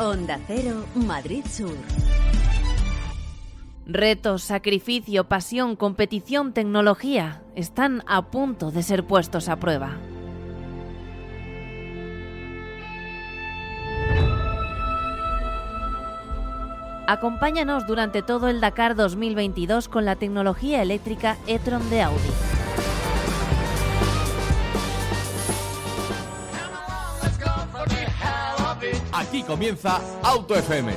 Onda Cero, Madrid Sur. Retos, sacrificio, pasión, competición, tecnología están a punto de ser puestos a prueba. Acompáñanos durante todo el Dakar 2022 con la tecnología eléctrica e-tron de Audi. Aquí comienza Auto FM.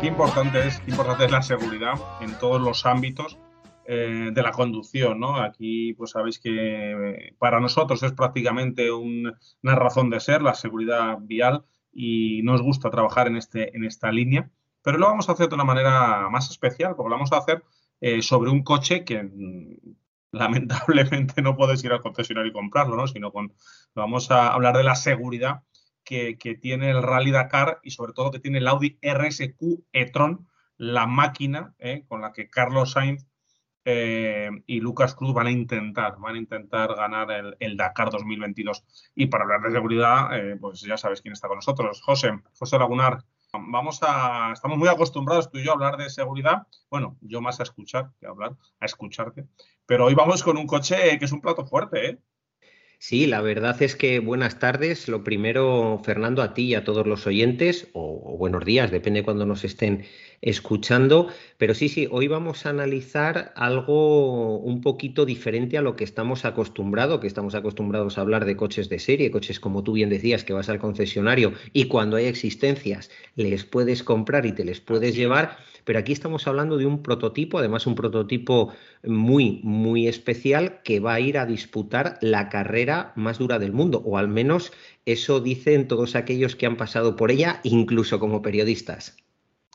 Qué importante es, qué importante es la seguridad en todos los ámbitos eh, de la conducción, ¿no? Aquí, pues sabéis que para nosotros es prácticamente un- una razón de ser la seguridad vial y nos gusta trabajar en, este, en esta línea, pero lo vamos a hacer de una manera más especial, porque lo vamos a hacer eh, sobre un coche que lamentablemente no puedes ir al concesionario y comprarlo, ¿no? Sino con, vamos a hablar de la seguridad que, que tiene el Rally Dakar y sobre todo que tiene el Audi RSQ e-tron, la máquina eh, con la que Carlos Sainz eh, y Lucas Cruz van a intentar, van a intentar ganar el, el Dakar 2022. Y para hablar de seguridad, eh, pues ya sabes quién está con nosotros. José, José Lagunar. Vamos a, estamos muy acostumbrados tú y yo a hablar de seguridad. Bueno, yo más a escuchar que a hablar, a escucharte. Pero hoy vamos con un coche que es un plato fuerte, ¿eh? Sí, la verdad es que buenas tardes. Lo primero, Fernando, a ti y a todos los oyentes, o, buenos días, depende cuando nos estén escuchando. Pero sí, sí, hoy vamos a analizar algo un poquito diferente a lo que estamos acostumbrados, que estamos acostumbrados a hablar de coches de serie, coches como tú bien decías, que vas al concesionario y cuando hay existencias les puedes comprar y te les puedes llevar. Pero aquí estamos hablando de un prototipo, además un prototipo muy, muy especial que va a ir a disputar la carrera más dura del mundo, o al menos eso dicen todos aquellos que han pasado por ella, incluso como periodistas.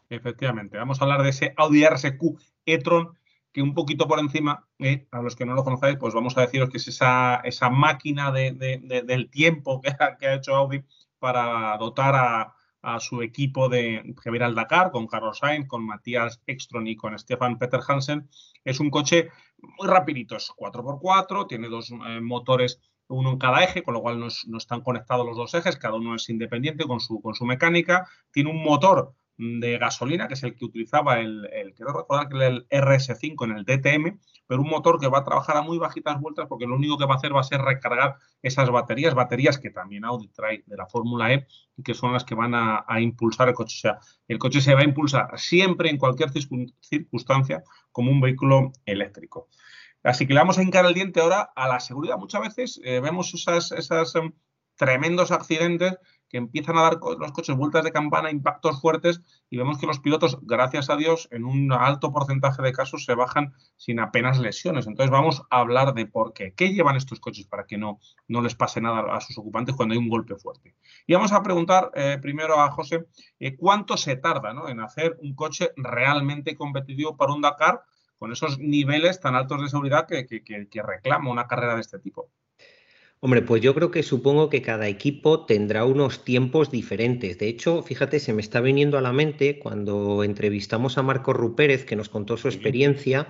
Efectivamente, vamos a hablar de ese Audi RSQ e-tron que un poquito por encima, eh, a los que no lo conocéis, pues vamos a deciros que es esa, esa máquina de, de, de, del tiempo que ha, que ha, hecho Audi para dotar a, a su equipo de que viene al Dakar, con Carlos Sainz, con Matías Ekstrom y con Stefan Peter Hansen. Es un coche muy rapidito, es 4x4, tiene dos eh, motores uno en cada eje, con lo cual no, no, están conectados los dos ejes, cada uno es independiente con su, con su mecánica. Tiene un motor de gasolina, que es el que utilizaba el, quiero recordar que el RS5 en el DTM, pero un motor que va a trabajar a muy bajitas vueltas porque lo único que va a hacer va a ser recargar esas baterías, baterías que también Audi trae de la Fórmula E y que son las que van a, impulsar el coche. O sea, el coche se va a impulsar siempre en cualquier circunstancia como un vehículo eléctrico. Así que le vamos a hincar el diente ahora a la seguridad. Muchas veces eh, vemos esas, esas um, tremendos accidentes empiezan a dar los coches vueltas de campana, impactos fuertes, y vemos que los pilotos, gracias a Dios, en un alto porcentaje de casos se bajan sin apenas lesiones. Entonces vamos a hablar de por qué. ¿Qué llevan estos coches para que no, no les pase nada a sus ocupantes cuando hay un golpe fuerte? Y vamos a preguntar eh, primero a José eh, cuánto se tarda ¿no? en hacer un coche realmente competitivo para un Dakar con esos niveles tan altos de seguridad que, que reclama una carrera de este tipo. Hombre, pues yo creo que supongo que cada equipo tendrá unos tiempos diferentes. De hecho, fíjate, se me está viniendo a la mente cuando entrevistamos a Marco Rupérez, que nos contó su experiencia,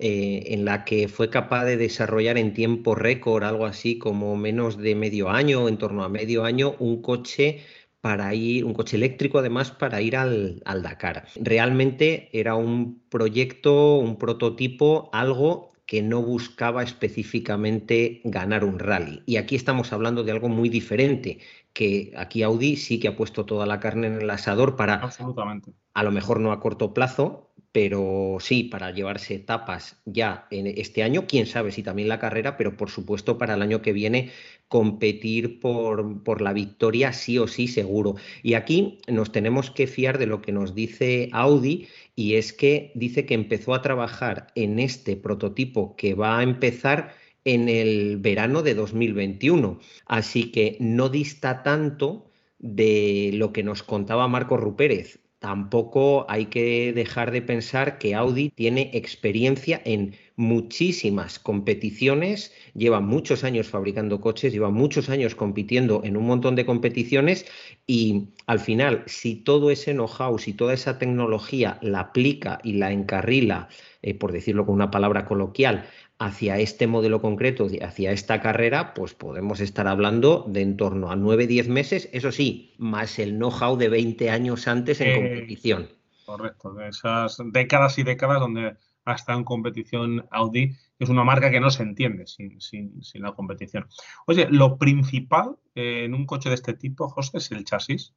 eh, en la que fue capaz de desarrollar en tiempo récord, algo así como menos de medio año, en torno a medio año, un coche para ir, un coche eléctrico además para ir al, al Dakar. Realmente era un proyecto, un prototipo, algo que no buscaba específicamente ganar un rally. Y aquí estamos hablando de algo muy diferente, que aquí Audi sí que ha puesto toda la carne en el asador para, Absolutamente. a lo mejor no a corto plazo, pero sí para llevarse etapas ya en este año, quién sabe si también la carrera, pero por supuesto para el año que viene competir por, por, la victoria sí o sí seguro. Y aquí nos tenemos que fiar de lo que nos dice Audi y es que dice que empezó a trabajar en este prototipo que va a empezar en el verano de 2021. Así que no dista tanto de lo que nos contaba Marco Rupérez. Tampoco hay que dejar de pensar que Audi tiene experiencia en muchísimas competiciones, lleva muchos años fabricando coches, lleva muchos años compitiendo en un montón de competiciones y al final, si todo ese know-how, si toda esa tecnología la aplica y la encarrila, eh, por decirlo con una palabra coloquial, hacia este modelo concreto, hacia esta carrera, pues podemos estar hablando de en torno a 9-10 meses, eso sí, más el know-how de 20 años antes en Eh, competición. Correcto, de esas décadas y décadas donde ha estado en competición Audi, que es una marca que no se entiende sin, sin- sin la competición. Oye, lo principal eh, en un coche de este tipo, José, es el chasis.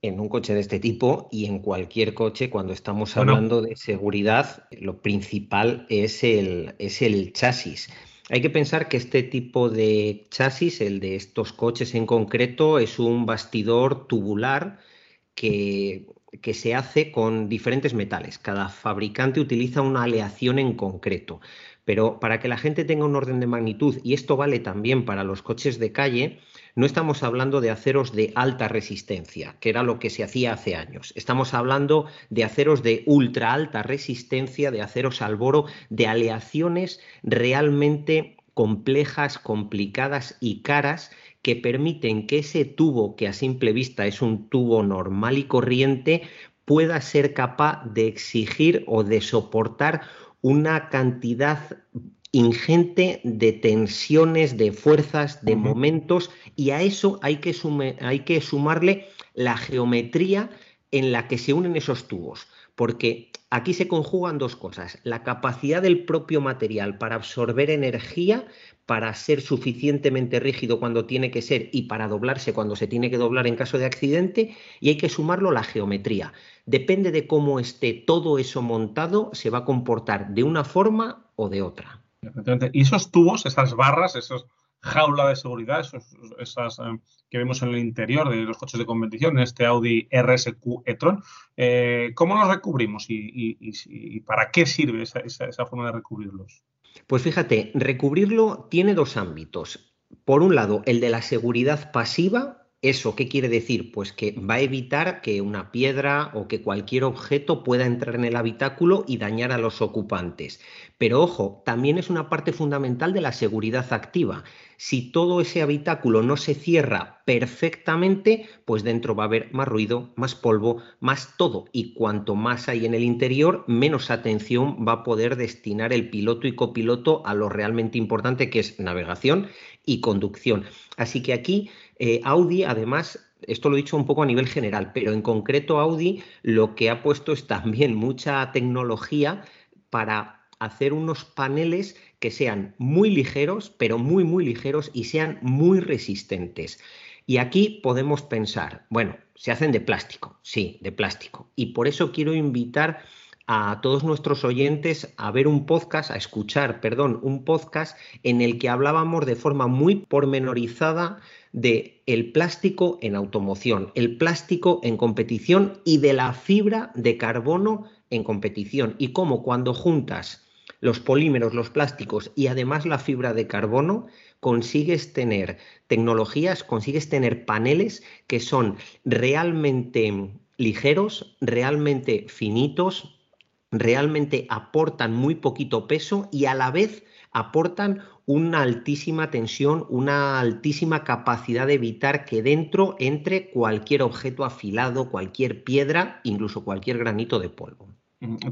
En un coche de este tipo y en cualquier coche, cuando estamos Bueno. hablando de seguridad, lo principal es el, es el chasis. Hay que pensar que este tipo de chasis, el de estos coches en concreto, es un bastidor tubular que, que se hace con diferentes metales. Cada fabricante utiliza una aleación en concreto. Pero para que la gente tenga un orden de magnitud, y esto vale también para los coches de calle, no estamos hablando de aceros de alta resistencia, que era lo que se hacía hace años. Estamos hablando de aceros de ultra alta resistencia, de aceros al boro, de aleaciones realmente complejas, complicadas y caras que permiten que ese tubo, que a simple vista es un tubo normal y corriente, pueda ser capaz de exigir o de soportar una cantidad ingente de tensiones, de fuerzas, de momentos, y a eso hay que, sume- hay que sumarle la geometría en la que se unen esos tubos, porque aquí se conjugan dos cosas, la capacidad del propio material para absorber energía, para ser suficientemente rígido cuando tiene que ser y para doblarse cuando se tiene que doblar en caso de accidente, y hay que sumarlo la geometría. Depende de cómo esté todo eso montado, se va a comportar de una forma o de otra. Y esos tubos, esas barras, esas jaula de seguridad, esos, esas eh, que vemos en el interior de los coches de competición, en este Audi RSQ e-tron, eh, ¿cómo los recubrimos y, para qué sirve esa- esa forma de recubrirlos? Pues fíjate, recubrirlo tiene dos ámbitos. Por un lado, el de la seguridad pasiva. ¿Eso qué quiere decir? Pues que va a evitar que una piedra o que cualquier objeto pueda entrar en el habitáculo y dañar a los ocupantes. Pero ojo, también es una parte fundamental de la seguridad activa. Si todo ese habitáculo no se cierra perfectamente, pues dentro va a haber más ruido, más polvo, más todo. Y cuanto más hay en el interior, menos atención va a poder destinar el piloto y copiloto a lo realmente importante que es navegación y conducción. Así que aquí eh, Audi, además, esto lo he dicho un poco a nivel general, pero en concreto Audi lo que ha puesto es también mucha tecnología para hacer unos paneles que sean muy ligeros, pero muy, muy ligeros y sean muy resistentes. Y aquí podemos pensar, bueno, se hacen de plástico, sí, de plástico. Y por eso quiero invitar a todos nuestros oyentes a ver un podcast, a escuchar, perdón, un podcast en el que hablábamos de forma muy pormenorizada de el plástico en automoción, el plástico en competición y de la fibra de carbono en competición. Y cómo cuando juntas los polímeros, los plásticos y además la fibra de carbono, consigues tener tecnologías, consigues tener paneles que son realmente ligeros, realmente finitos, realmente aportan muy poquito peso y a la vez aportan una altísima tensión, una altísima capacidad de evitar que dentro entre cualquier objeto afilado, cualquier piedra, incluso cualquier granito de polvo.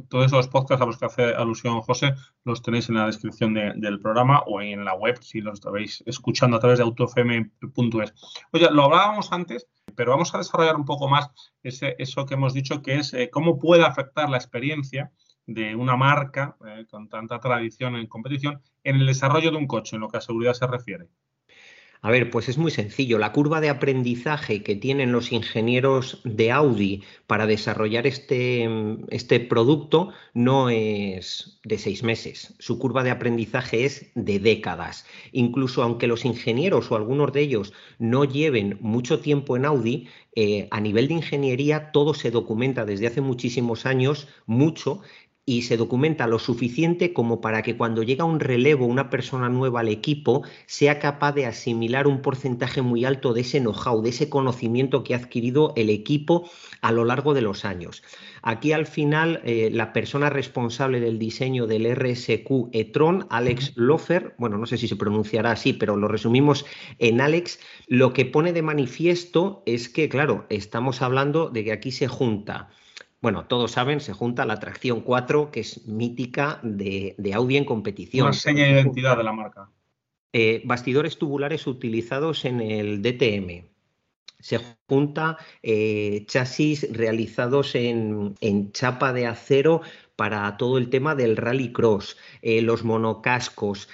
Todos esos podcasts a los que hace alusión José los tenéis en la descripción de- del programa o en la web si los estáis escuchando a través de autofm.es. Oye, lo hablábamos antes, pero vamos a desarrollar un poco más ese, eso que hemos dicho, que es eh, cómo puede afectar la experiencia de una marca eh, con tanta tradición en competición en el desarrollo de un coche, en lo que a seguridad se refiere. A ver, pues es muy sencillo. La curva de aprendizaje que tienen los ingenieros de Audi para desarrollar este, este, producto no es de seis meses. Su curva de aprendizaje es de décadas. Incluso aunque los ingenieros o algunos de ellos no lleven mucho tiempo en Audi, eh, a nivel de ingeniería todo se documenta desde hace muchísimos años, mucho, y se documenta lo suficiente como para que cuando llega un relevo, una persona nueva al equipo, sea capaz de asimilar un porcentaje muy alto de ese know-how, de ese conocimiento que ha adquirido el equipo a lo largo de los años. Aquí al final eh, la persona responsable del diseño del RSQ e-tron, Alex Lofer, bueno, no sé si se pronunciará así, pero lo resumimos en Alex, lo que pone de manifiesto es que, claro, estamos hablando de que aquí se junta bueno, todos saben, se junta la tracción 4, que es mítica de, Audi en competición. Una seña de identidad de la marca. Eh, bastidores tubulares utilizados en el DTM. Se junta eh, chasis realizados en, chapa de acero para todo el tema del rallycross, eh, los monocascos,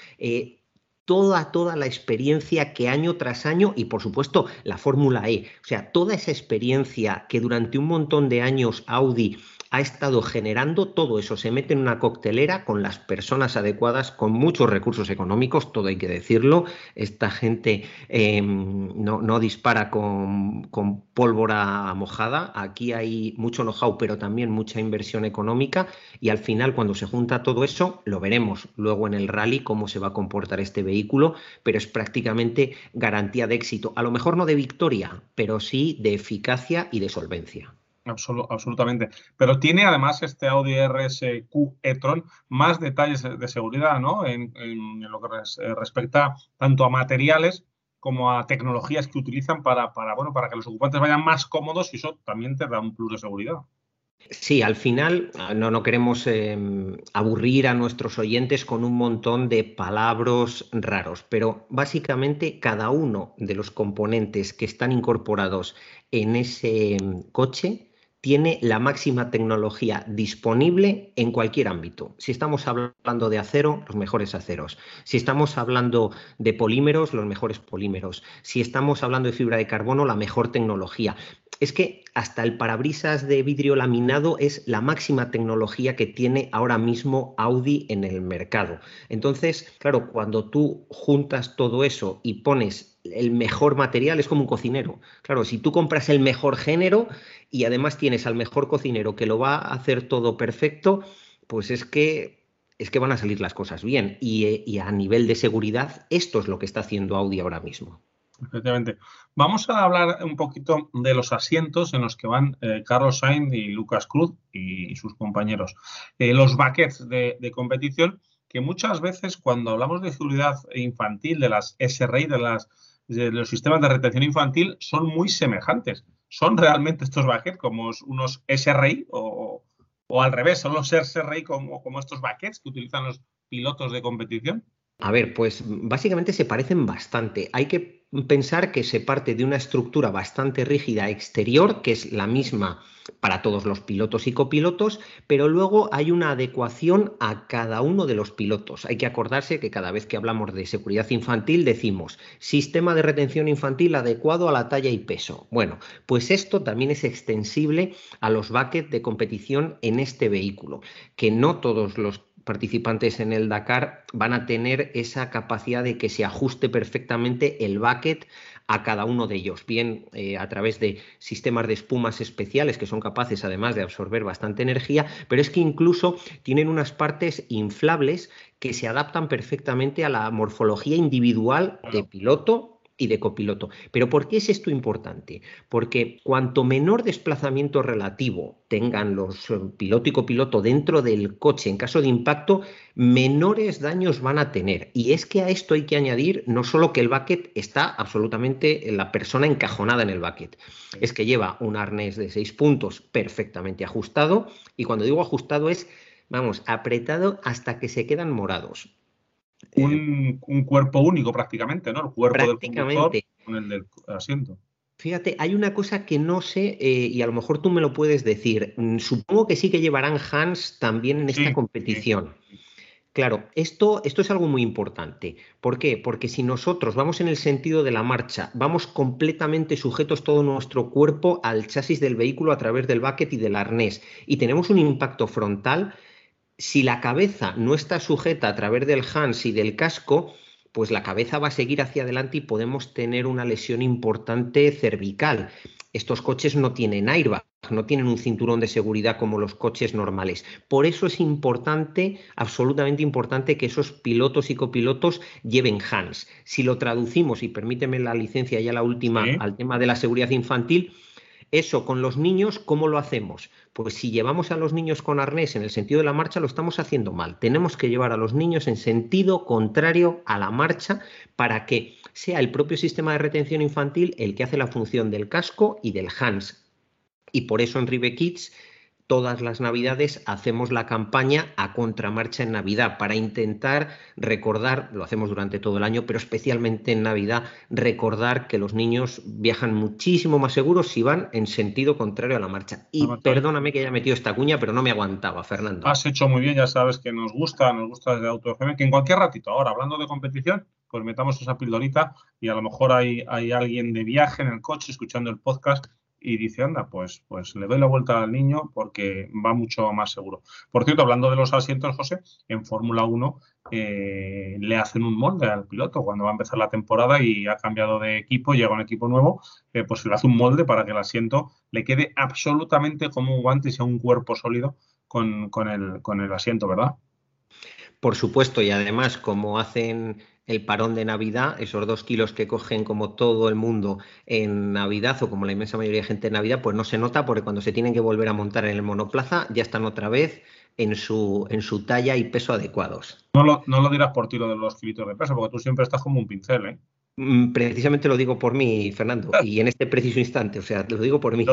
toda, toda la experiencia que año tras año y por supuesto la Fórmula E, o sea, toda esa experiencia que durante un montón de años Audi ha estado generando todo eso, se mete en una coctelera con las personas adecuadas, con muchos recursos económicos, todo hay que decirlo. Esta gente em, no, dispara con, pólvora mojada, aquí hay mucho know-how, pero también mucha inversión económica. Y al final cuando se junta todo eso, lo veremos luego en el rally cómo se va a comportar este vehículo, pero es prácticamente garantía de éxito, a lo mejor no de victoria, pero sí de eficacia y de solvencia absolutamente. Pero tiene además este Audi RSQ e-tron más detalles de seguridad, ¿no? En, lo que eh, respecta tanto a materiales como a tecnologías que utilizan para, para, bueno, para que los ocupantes vayan más cómodos y eso también te da un plus de seguridad. Sí, al final ah, no, no queremos em, aburrir a nuestros oyentes con un montón de palabras raros, pero básicamente cada uno de los componentes que están incorporados en ese em, coche tiene la máxima tecnología disponible en cualquier ámbito. Si estamos hablando de acero, los mejores aceros. Si estamos hablando de polímeros, los mejores polímeros. Si estamos hablando de fibra de carbono, la mejor tecnología. Es que hasta el parabrisas de vidrio laminado es la máxima tecnología que tiene ahora mismo Audi en el mercado. Entonces, claro, cuando tú juntas todo eso y pones el mejor material es como un cocinero. Claro, si tú compras el mejor género y además tienes al mejor cocinero que lo va a hacer todo perfecto, pues es que es que van a salir las cosas bien. Y, a nivel de seguridad, esto es lo que está haciendo Audi ahora mismo. Efectivamente. Vamos a hablar un poquito de los asientos en los que van eh, Carlos Sainz y Lucas Cruz y, sus compañeros. Eh, los buckets de, de, competición, que muchas veces cuando hablamos de seguridad infantil, de las SRI, de las los sistemas de retención infantil son muy semejantes. ¿Son realmente estos buckets como unos SRI o, al revés? ¿Son los SRI como, como estos buckets que utilizan los pilotos de competición? A ver, pues básicamente se parecen bastante. Hay que pensar que se parte de una estructura bastante rígida exterior, que es la misma para todos los pilotos y copilotos, pero luego hay una adecuación a cada uno de los pilotos. Hay que acordarse que cada vez que hablamos de seguridad infantil decimos sistema de retención infantil adecuado a la talla y peso. Bueno, pues esto también es extensible a los buckets de competición en este vehículo, que no todos los participantes en el Dakar van a tener esa capacidad de que se ajuste perfectamente el bucket a cada uno de ellos, bien eh, a través de sistemas de espumas especiales que son capaces además de absorber bastante energía, pero es que incluso tienen unas partes inflables que se adaptan perfectamente a la morfología individual de piloto y de copiloto. Pero ¿por qué es esto importante? Porque cuanto menor desplazamiento relativo tengan los eh, piloto y copiloto dentro del coche en caso de impacto, menores daños van a tener. Y es que a esto hay que añadir no solo que el bucket está absolutamente la persona encajonada en el bucket, es que lleva un arnés de seis puntos perfectamente ajustado y cuando digo ajustado es, vamos, apretado hasta que se quedan morados un, cuerpo único prácticamente, ¿no? El cuerpo del conductor con el del asiento. Fíjate, hay una cosa que no sé eh, y a lo mejor tú me lo puedes decir. Mm, supongo que sí que llevarán Hans también en esta competición. Claro, esto, esto es algo muy importante. ¿Por qué? Porque si nosotros vamos en el sentido de la marcha, vamos completamente sujetos todo nuestro cuerpo al chasis del vehículo a través del bucket y del arnés y tenemos un impacto frontal, si la cabeza no está sujeta a través del Hans y del casco, pues la cabeza va a seguir hacia adelante y podemos tener una lesión importante cervical. Estos coches no tienen airbag, no tienen un cinturón de seguridad como los coches normales. Por eso es importante, absolutamente importante, que esos pilotos y copilotos lleven Hans. Si lo traducimos, y permíteme la licencia ya la última, al tema de la seguridad infantil, eso con los niños, ¿cómo lo hacemos? Pues si llevamos a los niños con arnés en el sentido de la marcha, lo estamos haciendo mal. Tenemos que llevar a los niños en sentido contrario a la marcha para que sea el propio sistema de retención infantil el que hace la función del casco y del hands. Y por eso en Rive Kids todas las navidades hacemos la campaña a contramarcha en Navidad para intentar recordar, lo hacemos durante todo el año, pero especialmente en Navidad, recordar que los niños viajan muchísimo más seguros si van en sentido contrario a la marcha. Y perdóname que haya metido esta cuña, pero no me aguantaba, Fernando. Has hecho muy bien, ya sabes que nos gusta, nos gusta desde Auto FM, que en cualquier ratito, ahora hablando de competición, pues metamos esa pildorita y a lo mejor hay, hay alguien de viaje en el coche escuchando el podcast y dice, anda, pues, pues le doy la vuelta al niño porque va mucho más seguro. Por cierto, hablando de los asientos, José, en Fórmula 1 eh, le hacen un molde al piloto cuando va a empezar la temporada y ha cambiado de equipo, llega un equipo nuevo, eh, pues le hace un molde para que el asiento le quede absolutamente como un guante y sea un cuerpo sólido con, con, el, con el asiento, ¿verdad? Por supuesto, y además, como hacen el parón de Navidad, esos dos kilos que cogen como todo el mundo en Navidad o como la inmensa mayoría de gente en Navidad, pues no se nota porque cuando se tienen que volver a montar en el monoplaza ya están otra vez en su, en su talla y peso adecuados. No lo, no lo dirás por tiro de los kilitos de peso, porque tú siempre estás como un pincel, ¿eh? Mm, precisamente lo digo por mí, Fernando, y en este preciso instante, o sea, lo digo por mí.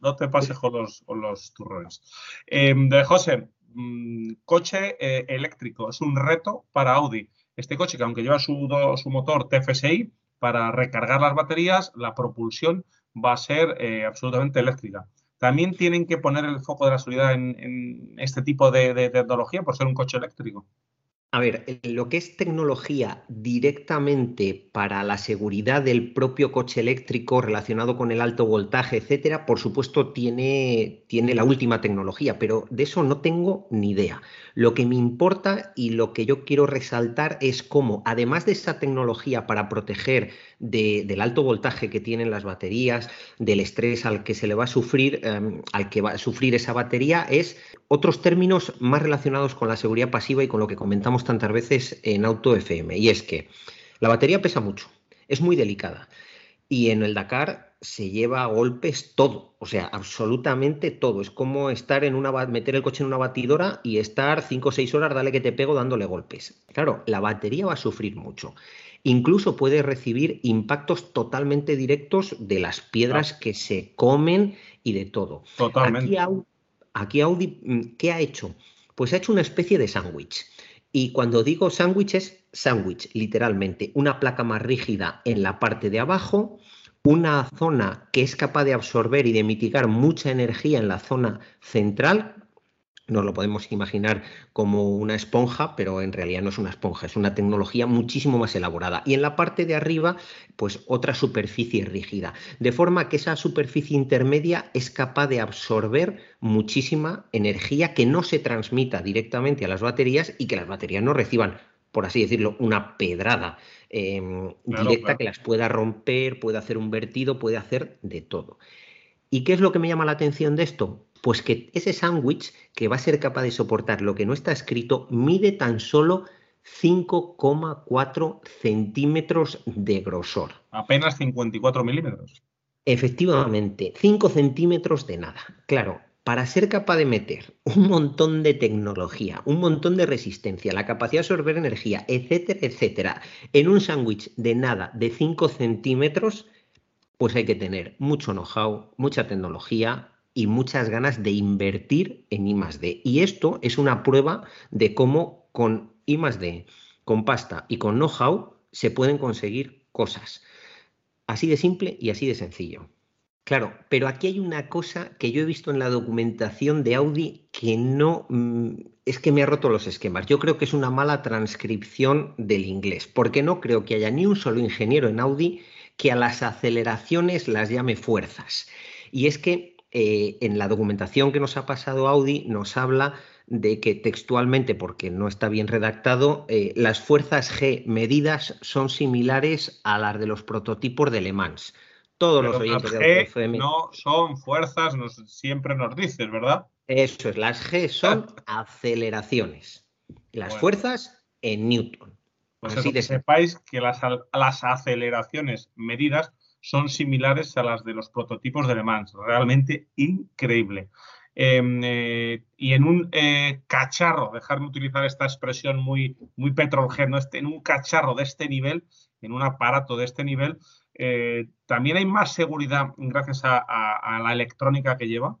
No te, pases con los, con los turrones. Eh, de José, mm, coche eh, eléctrico, es un reto para Audi este coche que aunque lleva su, su motor TFSI, para recargar las baterías, la propulsión va a ser eh, absolutamente eléctrica. También tienen que poner el foco de la seguridad en, este tipo de tecnología por ser un coche eléctrico. A ver, lo que es tecnología directamente para la seguridad del propio coche eléctrico relacionado con el alto voltaje, etcétera, por supuesto tiene, tiene la última tecnología, pero de eso no tengo ni idea. Lo que me importa y lo que yo quiero resaltar es cómo, además de esa tecnología para proteger del alto voltaje que tienen las baterías, del estrés al que se le va a sufrir, em, al que va a sufrir esa batería, es otros términos más relacionados con la seguridad pasiva y con lo que comentamos tantas veces en Auto FM. Y es que la batería pesa mucho, es muy delicada. Y en el Dakar se lleva a golpes todo, o sea, absolutamente todo. Es como estar en una meter el coche en una batidora y estar 5 o 6 horas, dale que te pego dándole golpes. Claro, la batería va a sufrir mucho. Incluso puede recibir impactos totalmente directos de las piedras que se comen y de todo. Totalmente. Aquí, Audi, ¿qué ha hecho? Pues ha hecho una especie de sándwich. Y cuando digo sándwich es sándwich, literalmente. Una placa más rígida en la parte de abajo, una zona que es capaz de absorber y de mitigar mucha energía en la zona central, nos lo podemos imaginar como una esponja, pero en realidad no es una esponja, es una tecnología muchísimo más elaborada. Y en la parte de arriba, pues otra superficie rígida, de forma que esa superficie intermedia es capaz de absorber muchísima energía que no se transmita directamente a las baterías y que las baterías no reciban, por así decirlo, una pedrada em, directa que las pueda romper, puede hacer un vertido, puede hacer de todo. ¿Y qué es lo que me llama la atención de esto? Pues que ese sándwich que va a ser capaz de soportar lo que no está escrito mide tan solo 5,4 centímetros de grosor. Apenas 54 milímetros. Efectivamente, 5 centímetros de nada. Claro, para ser capaz de meter un montón de tecnología, un montón de resistencia, la capacidad de absorber energía, etcétera, etcétera, en un sándwich de nada, de 5 centímetros, pues hay que tener mucho know-how, mucha tecnología, y muchas ganas de invertir en I. Y esto es una prueba de cómo con I con pasta y con know-how se pueden conseguir cosas. Así de simple y así de sencillo. Claro, pero aquí hay una cosa que yo he visto en la documentación de Audi que no mm, es que me ha roto los esquemas. Yo creo que es una mala transcripción del inglés, porque no creo que haya ni un solo ingeniero en Audi que a las aceleraciones las llame fuerzas. Y es que eh, en la documentación que nos ha pasado Audi nos habla de que textualmente, porque no está bien redactado, eh, las fuerzas G medidas son similares a las de los prototipos de Le Mans. Todos los oyentes de FM. No son fuerzas, siempre nos dices, ¿verdad? Eso es, las G son aceleraciones. Las fuerzas en Newton. Pues Así que sepáis que las, las aceleraciones medidas son similares a las de los prototipos de Le Mans. Realmente increíble. Em, eh, y en un eh, cacharro, dejarme utilizar esta expresión muy, muy este, en un cacharro de este nivel, en un aparato de este nivel, eh, también hay más seguridad gracias a, la electrónica que lleva.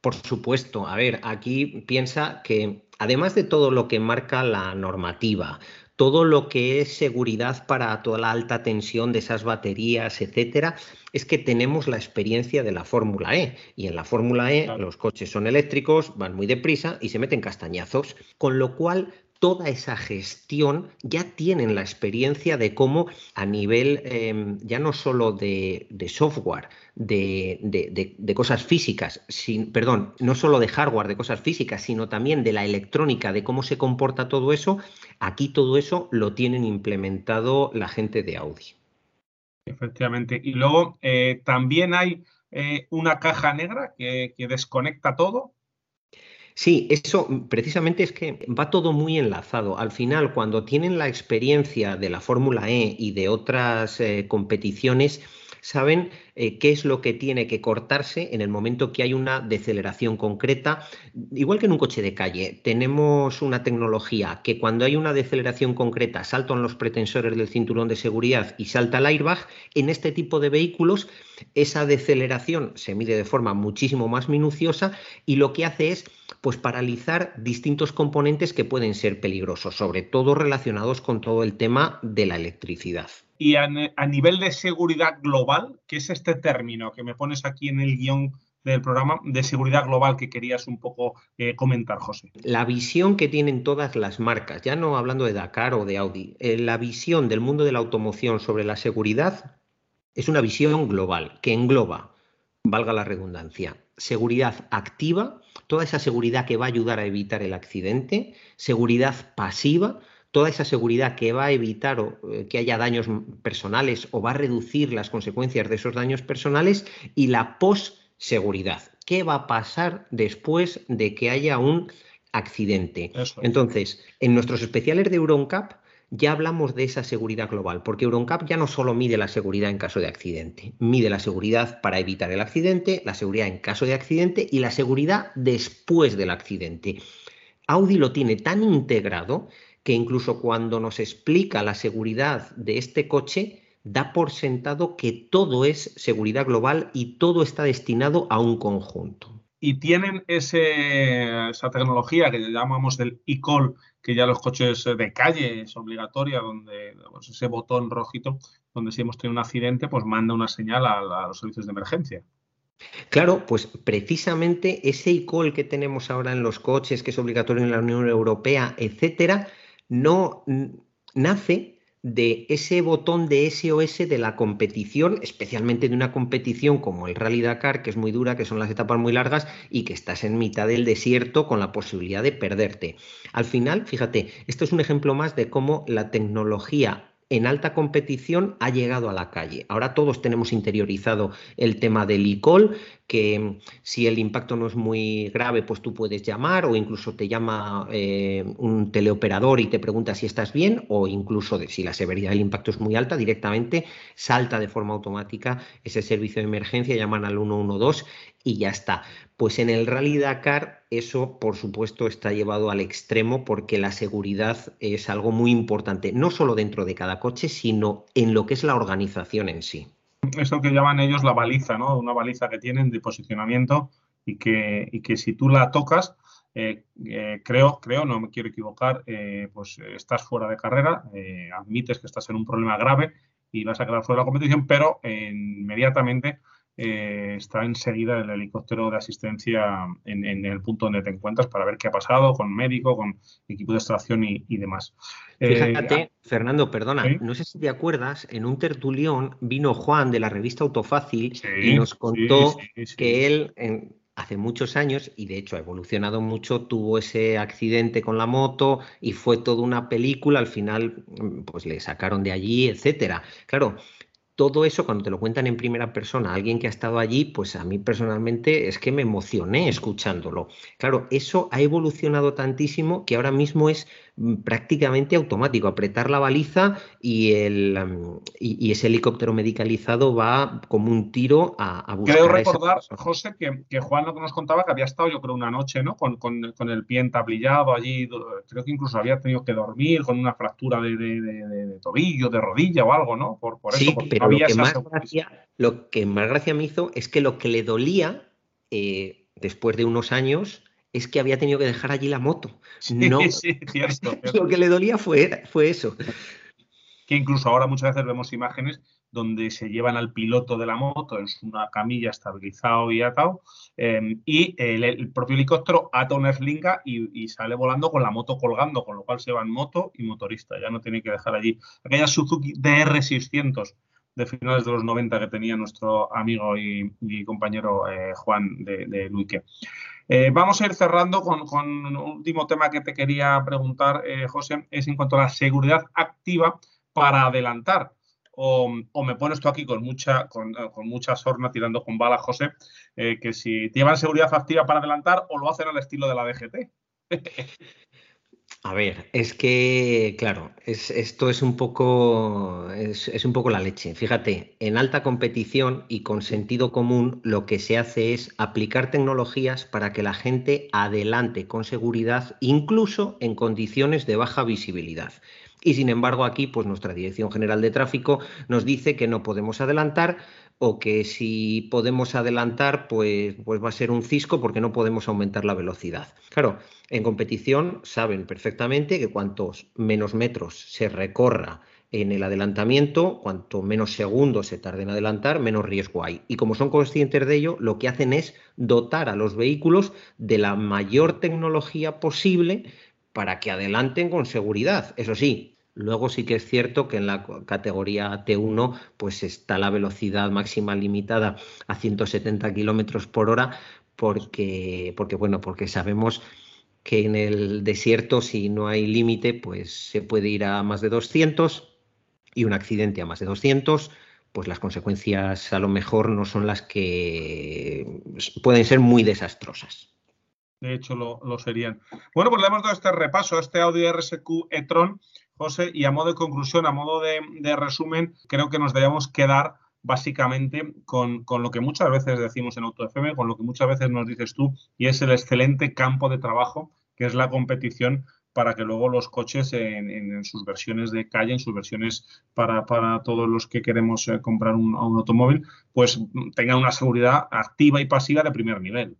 Por supuesto. A ver, aquí piensa que además de todo lo que marca la normativa, todo lo que es seguridad para toda la alta tensión de esas baterías, etcétera, es que tenemos la experiencia de la Fórmula E. Y en la Fórmula E los coches son eléctricos, van muy deprisa y se meten castañazos. Con lo cual toda esa gestión ya tienen la experiencia de cómo a nivel em, ya no solo de, software, de, cosas físicas, sin, perdón, no solo de hardware, de cosas físicas, sino también de la electrónica, de cómo se comporta todo eso, aquí todo eso lo tienen implementado la gente de Audi. Efectivamente. Y luego eh, también hay eh, una caja negra que desconecta todo Sí, eso precisamente es que va todo muy enlazado. Al final, cuando tienen la experiencia de la Fórmula E y de otras eh, competiciones, saben eh, qué es lo que tiene que cortarse en el momento que hay una deceleración concreta. Igual que en un coche de calle, tenemos una tecnología que cuando hay una deceleración concreta saltan los pretensores del cinturón de seguridad y salta el airbag. En este tipo de vehículos, esa deceleración se mide de forma muchísimo más minuciosa y lo que hace es pues paralizar distintos componentes que pueden ser peligrosos, sobre todo relacionados con todo el tema de la electricidad. Y a, nivel de seguridad global, ¿qué es este término que me pones aquí en el guion del programa de seguridad global que querías un poco eh, comentar, José. La visión que tienen todas las marcas, ya no hablando de Dakar o de Audi, eh, la visión del mundo de la automoción sobre la seguridad es una visión global que engloba, valga la redundancia, seguridad activa, toda esa seguridad que va a ayudar a evitar el accidente, seguridad pasiva, toda esa seguridad que va a evitar eh, que haya daños personales o va a reducir las consecuencias de esos daños personales y la post-seguridad. ¿Qué va a pasar después de que haya un accidente? Entonces, en nuestros especiales de EuronCap ya hablamos de esa seguridad global, porque EuronCap ya no solo mide la seguridad en caso de accidente, mide la seguridad para evitar el accidente, la seguridad en caso de accidente y la seguridad después del accidente. Audi lo tiene tan integrado que incluso cuando nos explica la seguridad de este coche, da por sentado que todo es seguridad global y todo está destinado a un conjunto. Y tienen ese, esa tecnología que llamamos del e-call, que ya los coches de calle es obligatoria, donde pues, ese botón rojito, donde si hemos tenido un accidente, pues manda una señal a, a los servicios de emergencia. Claro, pues precisamente ese e-call que tenemos ahora en los coches, que es obligatorio en la Unión Europea, etcétera, no nace de ese botón de SOS de la competición, especialmente de una competición como el Rally Dakar, que es muy dura, que son las etapas muy largas y que estás en mitad del desierto con la posibilidad de perderte. Al final, fíjate, esto es un ejemplo más de cómo la tecnología en alta competición ha llegado a la calle. Ahora todos tenemos interiorizado el tema del ICOL, que mm, si el impacto no es muy grave, pues tú puedes llamar o incluso te llama eh, un teleoperador y te pregunta si estás bien o incluso si la severidad del impacto es muy alta, directamente salta de forma automática ese servicio de emergencia, llaman al 112 y ya está. Pues en el Rally Dakar eso, por supuesto, está llevado al extremo porque la seguridad es algo muy importante, no solo dentro de cada coche, sino en lo que es la organización en sí. Eso que llaman ellos la baliza, ¿no? Una baliza que tienen de posicionamiento y que, y que si tú la tocas, eh, eh, creo, creo, no me quiero equivocar, eh, pues estás fuera de carrera, admites que estás en un problema grave y vas a quedar fuera de la competición, pero inmediatamente eh, está enseguida el helicóptero de asistencia en, el punto donde te encuentras para ver qué ha pasado con médico, con equipo de extracción y, demás. Fíjate, eh, Fernando, perdona, no sé si te acuerdas, en un tertulión vino Juan de la revista Autofácil y nos contó que él hace muchos años, y de hecho ha evolucionado mucho, tuvo ese accidente con la moto y fue toda una película, al final pues le sacaron de allí, etcétera. Claro, todo eso cuando te lo cuentan en primera persona, alguien que ha estado allí, pues a mí personalmente es que me emocioné escuchándolo. Claro, eso ha evolucionado tantísimo que ahora mismo es prácticamente automático. Apretar la baliza y, el, mm, y, ese helicóptero medicalizado va como un tiro a, a buscar. Creo recordar, José, que, Juan lo que nos contaba que había estado, yo creo, una noche, ¿no? Con, el pie entablillado allí. Creo que incluso había tenido que dormir con una fractura de, tobillo, de rodilla o algo, ¿no? Por, sí, pero lo que, más gracia, lo que más gracia me hizo es que lo que le dolía. Eh, después de unos años, es que había tenido que dejar allí la moto. no, sí, cierto, Lo que le dolía fue, fue eso. Que incluso ahora muchas veces vemos imágenes donde se llevan al piloto de la moto en una camilla estabilizado y atado, em, y el, propio helicóptero ata una eslinga y, y, sale volando con la moto colgando, con lo cual se va en moto y motorista, ya no tiene que dejar allí. Aquella Suzuki DR600 de finales de los 90 que tenía nuestro amigo y, compañero eh, Juan de, de Luique. Eh, vamos a ir cerrando con, un último tema que te quería preguntar, eh, José, es en cuanto a la seguridad activa para adelantar. O, me pones tú aquí con mucha, con, mucha sorna tirando con balas, José, que si llevan seguridad activa para adelantar o lo hacen al estilo de la DGT. A ver, es que, claro, esto es un, poco, es, un poco la leche. Fíjate, en alta competición y con sentido común lo que se hace es aplicar tecnologías para que la gente adelante con seguridad, incluso en condiciones de baja visibilidad. Y sin embargo, aquí, pues nuestra Dirección General de Tráfico nos dice que no podemos adelantar o que si podemos adelantar, pues, pues va a ser un cisco porque no podemos aumentar la velocidad. Claro, en competición saben perfectamente que cuantos menos metros se recorra en el adelantamiento, cuanto menos segundos se tarde en adelantar, menos riesgo hay. Y como son conscientes de ello, lo que hacen es dotar a los vehículos de la mayor tecnología posible para que adelanten con seguridad. Eso sí, Luego sí que es cierto que en la categoría T1 pues está la velocidad máxima limitada a 170 kilómetros por hora porque, porque, bueno, porque sabemos que en el desierto si no hay límite pues se puede ir a más de 200 y un accidente a más de 200 pues las consecuencias a lo mejor no son las que pueden ser muy desastrosas. De hecho, lo, serían. Bueno, pues le hemos dado este repaso a este Audi RSQ e-tron José, y a modo de conclusión, a modo de, resumen, creo que nos debemos quedar básicamente con, lo que muchas veces decimos en AutoFM, con lo que muchas veces nos dices tú, y es el excelente campo de trabajo que es la competición para que luego los coches en, sus versiones de calle, en sus versiones para, todos los que queremos eh, comprar un, un automóvil, pues tengan una seguridad activa y pasiva de primer nivel.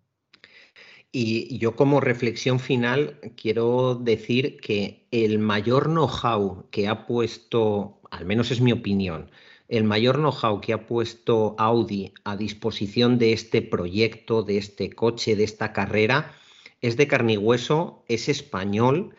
Y yo como reflexión final quiero decir que el mayor know-how que ha puesto, al menos es mi opinión, el mayor know-how que ha puesto Audi a disposición de este proyecto, de este coche, de esta carrera, es de carne y hueso, es español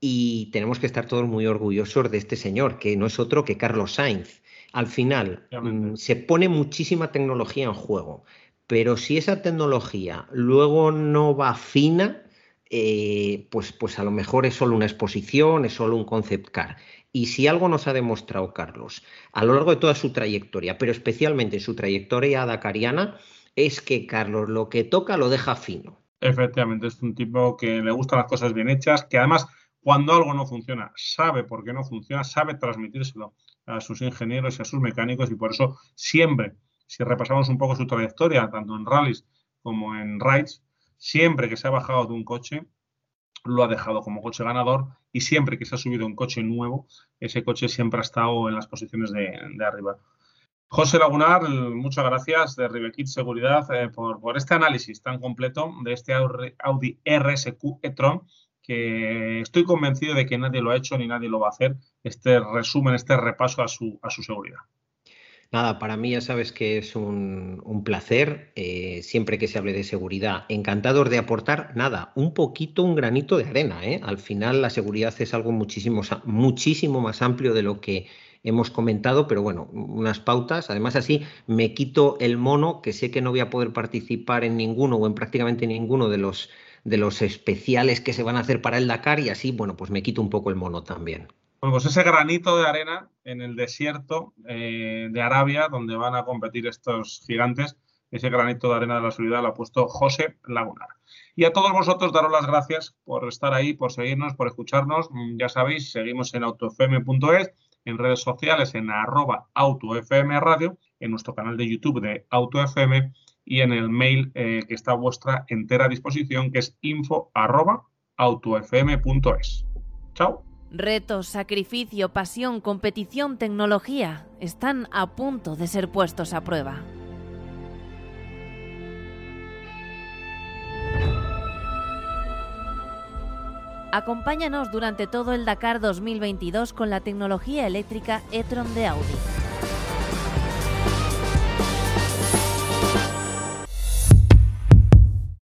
y tenemos que estar todos muy orgullosos de este señor, que no es otro que Carlos Sainz. Al final, mm, se pone muchísima tecnología en juego pero si esa tecnología luego no va fina, eh, pues, pues a lo mejor es solo una exposición, es solo un concept car. Y si algo nos ha demostrado Carlos a lo largo de toda su trayectoria, pero especialmente su trayectoria dakariana, es que Carlos lo que toca lo deja fino. Efectivamente, es un tipo que le gustan las cosas bien hechas, que además cuando algo no funciona, sabe por qué no funciona, sabe transmitírselo a sus ingenieros y a sus mecánicos y por eso siempre si repasamos un poco su trayectoria, tanto en rallies como en rides, siempre que se ha bajado de un coche, lo ha dejado como coche ganador y siempre que se ha subido un coche nuevo, ese coche siempre ha estado en las posiciones de, arriba. José Lagunar, muchas gracias de Rivekit Seguridad eh, por, este análisis tan completo de este Audi RSQ e-tron que estoy convencido de que nadie lo ha hecho ni nadie lo va a hacer, este resumen, este repaso a su seguridad. Nada, para mí ya sabes que es un, placer, eh, siempre que se hable de seguridad, encantador de aportar, nada, un poquito, un granito de arena. ¿eh? Al final la seguridad es algo muchísimo, muchísimo más amplio de lo que hemos comentado, pero bueno, unas pautas. Además, así me quito el mono, que sé que no voy a poder participar en ninguno o en prácticamente ninguno de los, de los especiales que se van a hacer para el Dakar y así, bueno, pues me quito un poco el mono también. Bueno, pues ese granito de arena en el desierto eh, de Arabia, donde van a competir estos gigantes, ese granito de arena de la seguridad lo ha puesto José Lagunar. Y a todos vosotros daros las gracias por estar ahí, por seguirnos, por escucharnos. Mm, ya sabéis, seguimos en autofm.es, en redes sociales en arroba autofm radio, en nuestro canal de YouTube de AutoFM y en el mail eh, que está a vuestra entera disposición, que es info arroba. Chao. Retos, sacrificio, pasión, competición, tecnología están a punto de ser puestos a prueba. Acompáñanos durante todo el Dakar 2022 con la tecnología eléctrica e-tron de Audi.